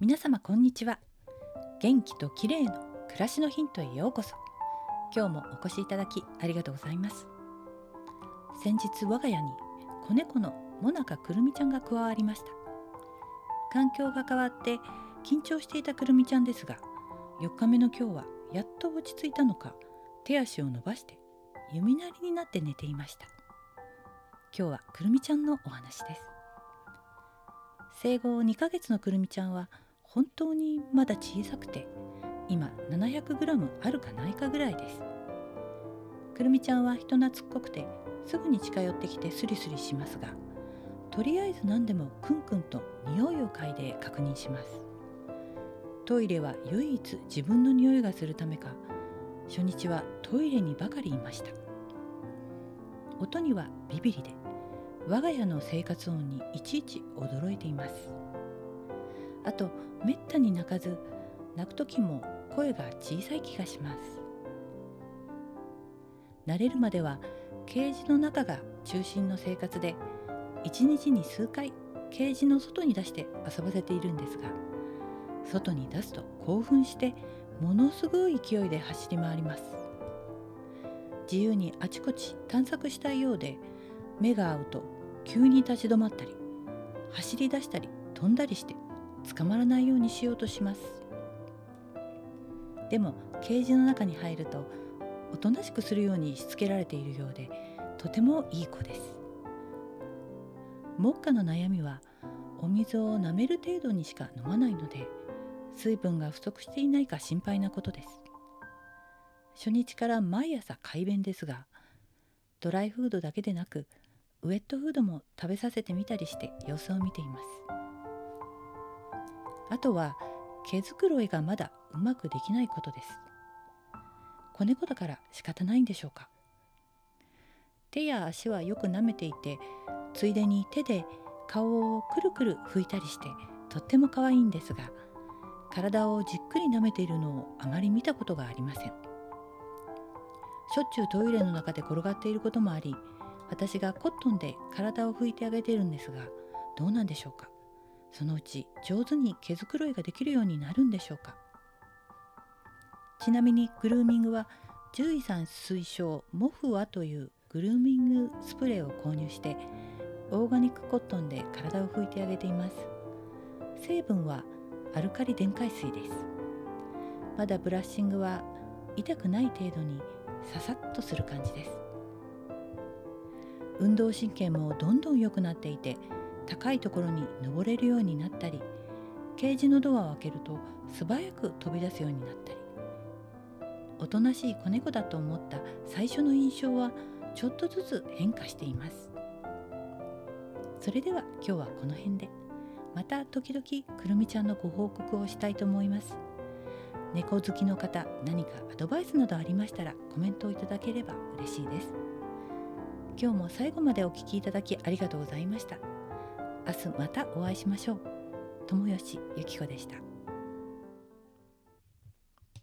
皆様こんにちは。元気と綺麗の暮らしのヒントへようこそ。今日もお越しいただきありがとうございます。先日我が家に子猫のモナカくるみちゃんが加わりました。環境が変わって緊張していたくるみちゃんですが4日目の今日はやっと落ち着いたのか手足を伸ばして弓なりになって寝ていました。今日はくるみちゃんのお話です。生後2ヶ月のくるみちゃんは本当にまだ小さくて今 700g あるかないかぐらいです。くるみちゃんは人懐っこくてすぐに近寄ってきてスリスリしますがとりあえず何でもクンクンと匂いを嗅いで確認します。トイレは唯一自分の匂いがするためか初日はトイレにばかりいました。音にはビビリで我が家の生活音にいちいち驚いています。あとめったに泣かず泣く時も声が小さい気がします。慣れるまではケージの中が中心の生活で一日に数回ケージの外に出して遊ばせているんですが外に出すと興奮してものすごい勢いで走り回ります。自由にあちこち探索したいようで目が合うと急に立ち止まったり走り出したり飛んだりして捕まらないようにしようとします。でもケージの中に入るとおとなしくするようにしつけられているようでとてもいい子です。目下の悩みはお水を舐める程度にしか飲まないので水分が不足していないか心配なことです。初日から毎朝快便ですがドライフードだけでなくウェットフードも食べさせてみたりして様子を見ています。あとは毛づくろいがまだうまくできないことです。子猫だから仕方ないんでしょうか。手や足はよく舐めていてついでに手で顔をくるくる拭いたりしてとっても可愛いんですが体をじっくり舐めているのをあまり見たことがありません。しょっちゅうトイレの中で転がっていることもあり私がコットンで体を拭いてあげているんですがどうなんでしょうか。そのうち上手に毛づくろいができるようになるんでしょうか。ちなみにグルーミングは獣医さん推奨モフワというグルーミングスプレーを購入してオーガニックコットンで体を拭いてあげています。成分はアルカリ電解水です。まだブラッシングは痛くない程度にささっとする感じです。運動神経もどんどん良くなっていて高いところに登れるようになったりケージのドアを開けると素早く飛び出すようになったり。おとなしい子猫だと思った最初の印象はちょっとずつ変化しています。それでは今日はこの辺で。また時々くるみちゃんのご報告をしたいと思います。猫好きの方何かアドバイスなどありましたらコメントをいただければ嬉しいです。今日も最後までお聴きいただきありがとうございました。明日またお会いしましょう。友吉ゆき子でした。